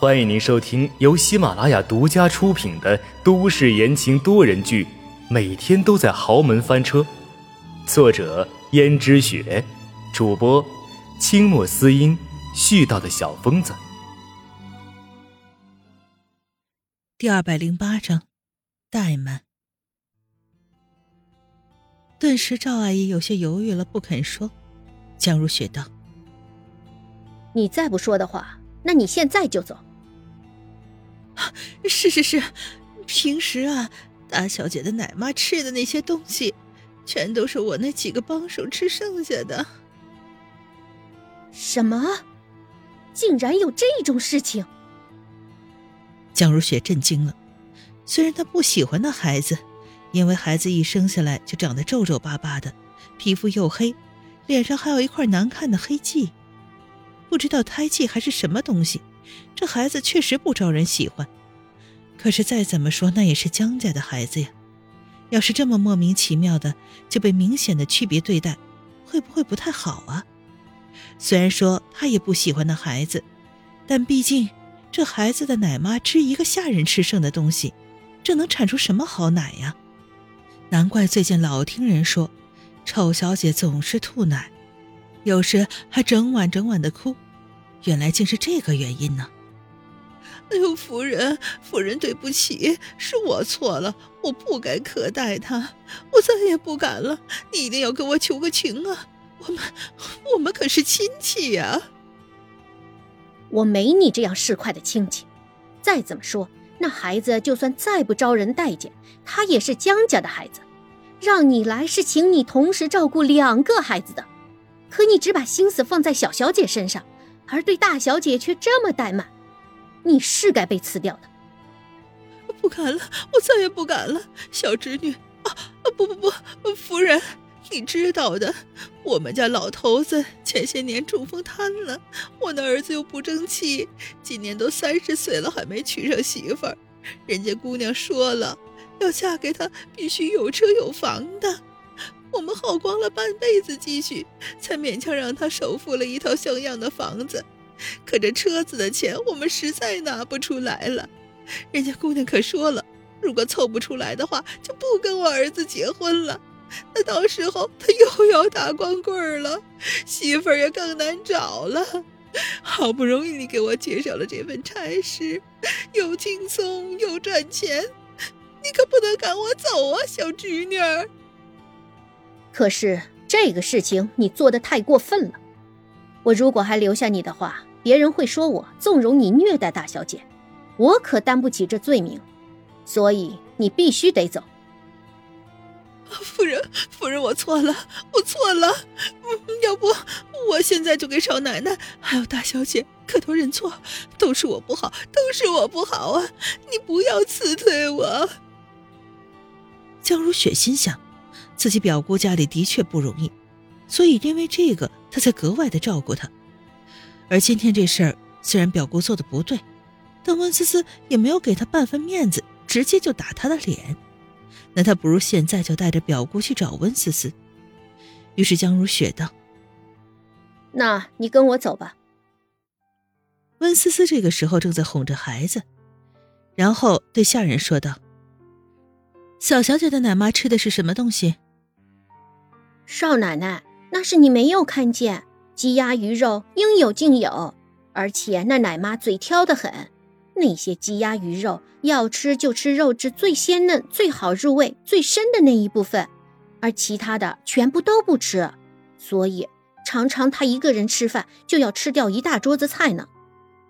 欢迎您收听由喜马拉雅独家出品的都市言情多人剧《每天都在豪门翻车》，作者：胭脂雪，主播：清墨思音，絮叨的小疯子。第二百零八章，怠慢。顿时，赵阿姨有些犹豫了，不肯说。江如雪道。你再不说的话，那你现在就走。是是是，平时啊，大小姐的奶妈吃的那些东西，全都是我那几个帮手吃剩下的。什么？竟然有这种事情？江如雪震惊了。虽然她不喜欢那孩子，因为孩子一生下来就长得皱皱巴巴的，皮肤又黑，脸上还有一块难看的黑迹。不知道胎记还是什么东西，这孩子确实不招人喜欢。可是再怎么说，那也是江家的孩子呀。要是这么莫名其妙的就被明显的区别对待，会不会不太好啊？虽然说他也不喜欢那孩子，但毕竟这孩子的奶妈吃一个下人吃剩的东西，这能产出什么好奶呀？难怪最近老听人说，丑小姐总是吐奶。有时还整晚整晚的哭，原来竟是这个原因呢。哎呦，夫人，夫人对不起，是我错了，我不该苛待他，我再也不敢了。你一定要给我求个情啊！我们，我们可是亲戚呀。我没你这样市侩的亲戚。再怎么说，那孩子就算再不招人待见，他也是江家的孩子。让你来是请你同时照顾两个孩子的。可你只把心思放在小小姐身上，而对大小姐却这么怠慢，你是该被辞掉的。不敢了，我再也不敢了。小侄女啊！不不不，夫人，你知道的，我们家老头子前些年中风瘫了，我那儿子又不争气，今年都三十岁了还没娶上媳妇儿，人家姑娘说了，要嫁给他必须有车有房的。我们耗光了半辈子积蓄，才勉强让他首付了一套像样的房子。可这车子的钱，我们实在拿不出来了。人家姑娘可说了，如果凑不出来的话，就不跟我儿子结婚了。那到时候他又要打光棍了，媳妇儿也更难找了。好不容易你给我介绍了这份差事，又轻松又赚钱，你可不能赶我走啊，小侄女儿。可是这个事情你做的太过分了，我如果还留下你的话，别人会说我纵容你虐待大小姐，我可担不起这罪名，所以你必须得走。夫人，夫人，我错了，我错了，要不我现在就给少奶奶还有大小姐磕头认错，都是我不好，都是我不好啊！你不要辞退我。江如雪心想。自己表姑家里的确不容易，所以因为这个，他才格外的照顾她。而今天这事儿，虽然表姑做的不对，但温思思也没有给他半分面子，直接就打他的脸。那他不如现在就带着表姑去找温思思。于是江如雪道：“那你跟我走吧。”温思思这个时候正在哄着孩子，然后对下人说道：“小小姐的奶妈吃的是什么东西？”少奶奶，那是你没有看见，鸡鸭鱼肉应有尽有，而且那奶妈嘴挑得很，那些鸡鸭鱼肉要吃就吃肉质最鲜嫩、最好入味、最深的那一部分，而其他的全部都不吃，所以常常她一个人吃饭就要吃掉一大桌子菜呢。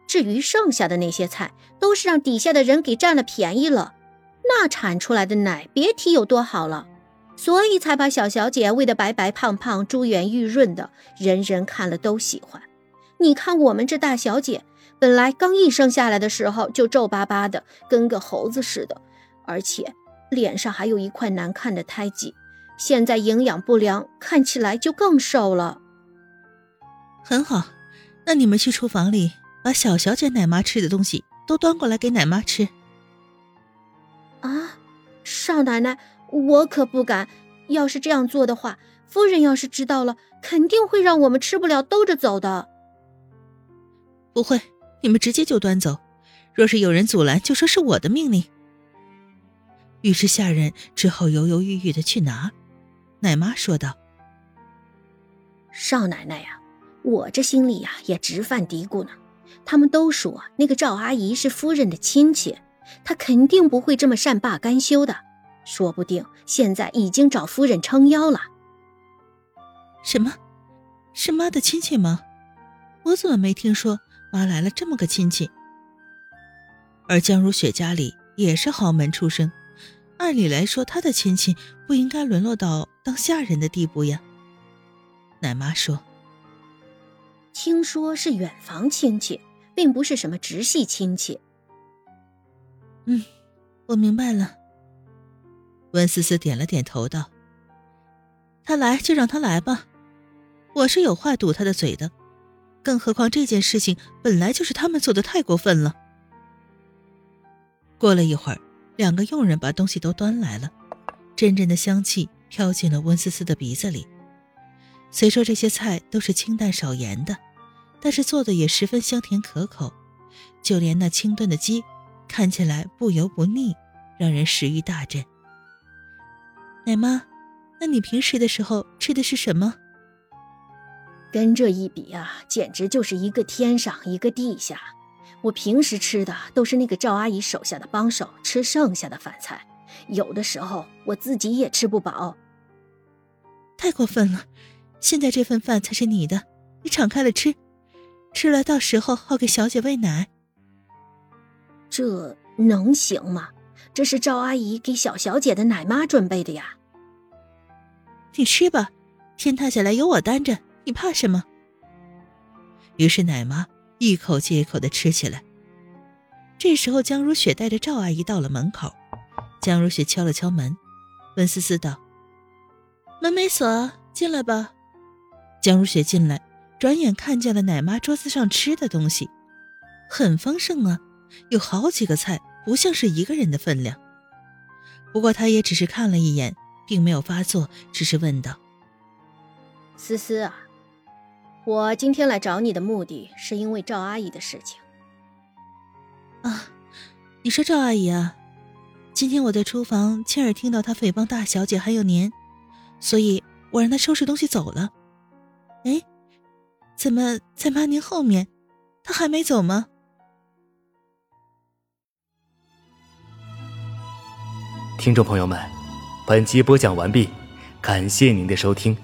至于剩下的那些菜，都是让底下的人给占了便宜了，那产出来的奶别提有多好了。所以才把小小姐喂得白白胖胖、珠圆玉润的，人人看了都喜欢。你看我们这大小姐，本来刚一生下来的时候就皱巴巴的，跟个猴子似的，而且脸上还有一块难看的胎记，现在营养不良，看起来就更瘦了。很好，那你们去厨房里把小小姐奶妈吃的东西都端过来给奶妈吃。啊，少奶奶。我可不敢，要是这样做的话，夫人要是知道了，肯定会让我们吃不了兜着走的。不会，你们直接就端走，若是有人阻拦，就说是我的命令。于是下人只好犹犹豫豫的去拿。奶妈说道：“少奶奶呀，我这心里呀也直犯嘀咕呢。他们都说那个赵阿姨是夫人的亲戚，她肯定不会这么善罢甘休的，说不定现在已经找夫人撑腰了。”什么？是妈的亲戚吗？我怎么没听说妈来了这么个亲戚？而江如雪家里也是豪门出身。按理来说，她的亲戚不应该沦落到当下人的地步呀。奶妈说：“听说是远房亲戚，并不是什么直系亲戚。”嗯，我明白了。温思思点了点头，道：“他来就让他来吧，我是有话堵他的嘴的。更何况这件事情本来就是他们做的，太过分了。”过了一会儿。两个佣人把东西都端来了，阵阵的香气飘进了温思思的鼻子里。虽说这些菜都是清淡少盐的，但是做的也十分香甜可口，就连那清炖的鸡，看起来不油不腻，让人食欲大振。奶妈，那你平时的时候吃的是什么？跟这一比啊，简直就是一个天上一个地下。我平时吃的都是那个赵阿姨手下的帮手吃剩下的饭菜，有的时候我自己也吃不饱。太过分了！现在这份饭才是你的，你敞开了吃，吃了到时候好给小姐喂奶。这能行吗？这是赵阿姨给小小姐的奶妈准备的呀。你吃吧，天塌下来有我担着，你怕什么？于是奶妈。一口接一口的吃起来。这时候，江如雪带着赵阿姨到了门口。江如雪敲了敲门，温思思道：“门没锁，进来吧。”江如雪进来，转眼看见了奶妈桌子上吃的东西，很丰盛啊，有好几个菜，不像是一个人的分量。不过，她也只是看了一眼，并没有发作，只是问道：“思思啊。”我今天来找你的目的是因为赵阿姨的事情。啊，你说赵阿姨啊？今天我在厨房亲耳听到她诽谤大小姐还有您，所以我让她收拾东西走了。哎，怎么在妈您后面？她还没走吗？听众朋友们，本集播讲完毕，感谢您的收听。